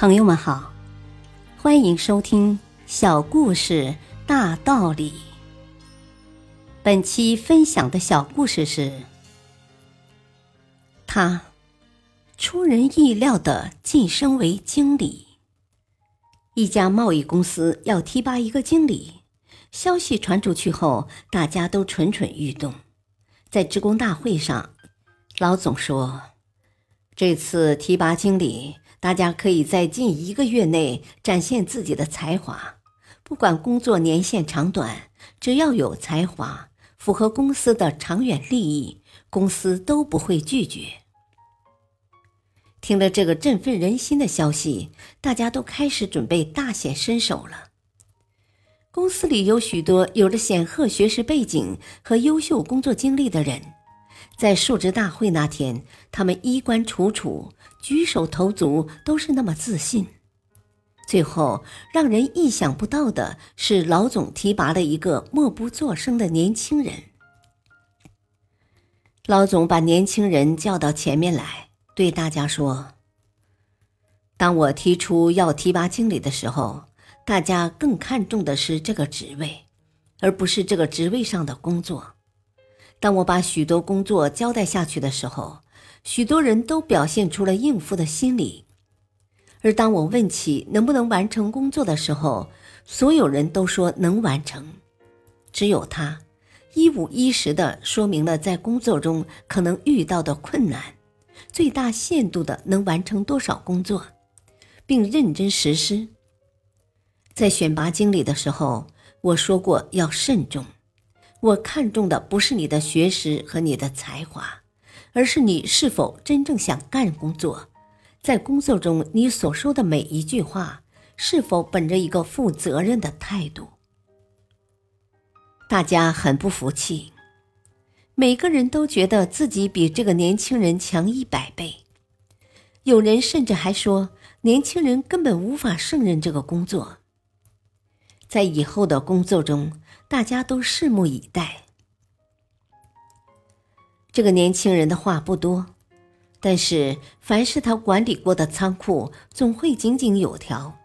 朋友们好，欢迎收听《小故事大道理》。本期分享的小故事是：他出人意料的晋升为经理。一家贸易公司要提拔一个经理，消息传出去后，大家都蠢蠢欲动。在职工大会上，老总说：“这次提拔经理。”大家可以在近一个月内展现自己的才华，不管工作年限长短，只要有才华，符合公司的长远利益，公司都不会拒绝。听了这个振奋人心的消息，大家都开始准备大显身手了。公司里有许多有着显赫学识背景和优秀工作经历的人。在述职大会那天，他们衣冠楚楚，举手投足都是那么自信。最后，让人意想不到的是，老总提拔了一个默不作声的年轻人。老总把年轻人叫到前面来，对大家说：“当我提出要提拔经理的时候，大家更看重的是这个职位，而不是这个职位上的工作。”当我把许多工作交代下去的时候，许多人都表现出了应付的心理；而当我问起能不能完成工作的时候，所有人都说能完成。只有他一五一十的说明了在工作中可能遇到的困难，最大限度的能完成多少工作，并认真实施。在选拔经理的时候，我说过要慎重。我看重的不是你的学识和你的才华，而是你是否真正想干工作，在工作中你所说的每一句话是否本着一个负责任的态度。大家很不服气，每个人都觉得自己比这个年轻人强一百倍，有人甚至还说年轻人根本无法胜任这个工作。在以后的工作中。大家都拭目以待。这个年轻人的话不多，但是凡是他管理过的仓库，总会井井有条，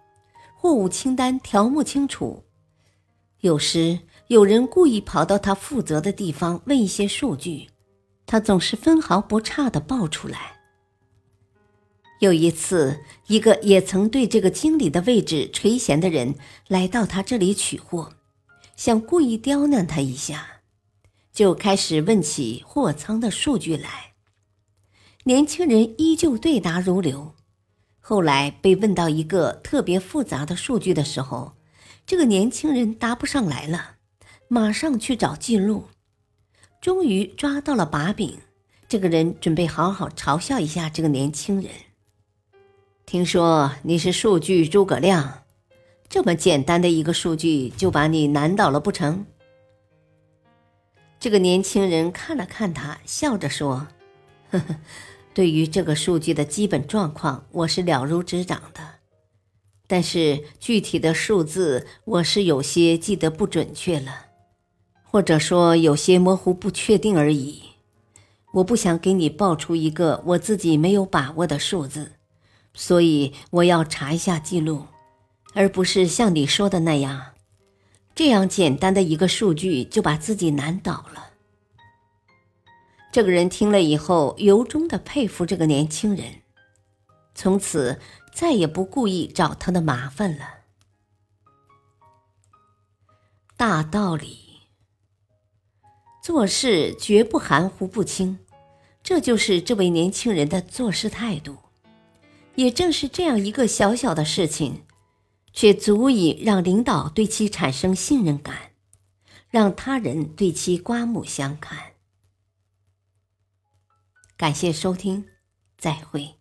货物清单条目清楚。有时有人故意跑到他负责的地方问一些数据，他总是分毫不差的报出来。有一次，一个也曾对这个经理的位置垂涎的人来到他这里取货。想故意刁难他一下，就开始问起货仓的数据来。年轻人依旧对答如流。后来被问到一个特别复杂的数据的时候，这个年轻人答不上来了，马上去找记录。终于抓到了把柄，这个人准备好好嘲笑一下这个年轻人。听说你是数据诸葛亮。这么简单的一个数据就把你难倒了不成？这个年轻人看了看他，笑着说：“呵呵，对于这个数据的基本状况，我是了如指掌的，但是具体的数字我是有些记得不准确了，或者说有些模糊不确定而已。我不想给你报出一个我自己没有把握的数字，所以我要查一下记录。”而不是像你说的那样，这样简单的一个数据就把自己难倒了。这个人听了以后，由衷的佩服这个年轻人，从此再也不故意找他的麻烦了。大道理，做事绝不含糊不清，这就是这位年轻人的做事态度。也正是这样一个小小的事情。却足以让领导对其产生信任感，让他人对其刮目相看。感谢收听，再会。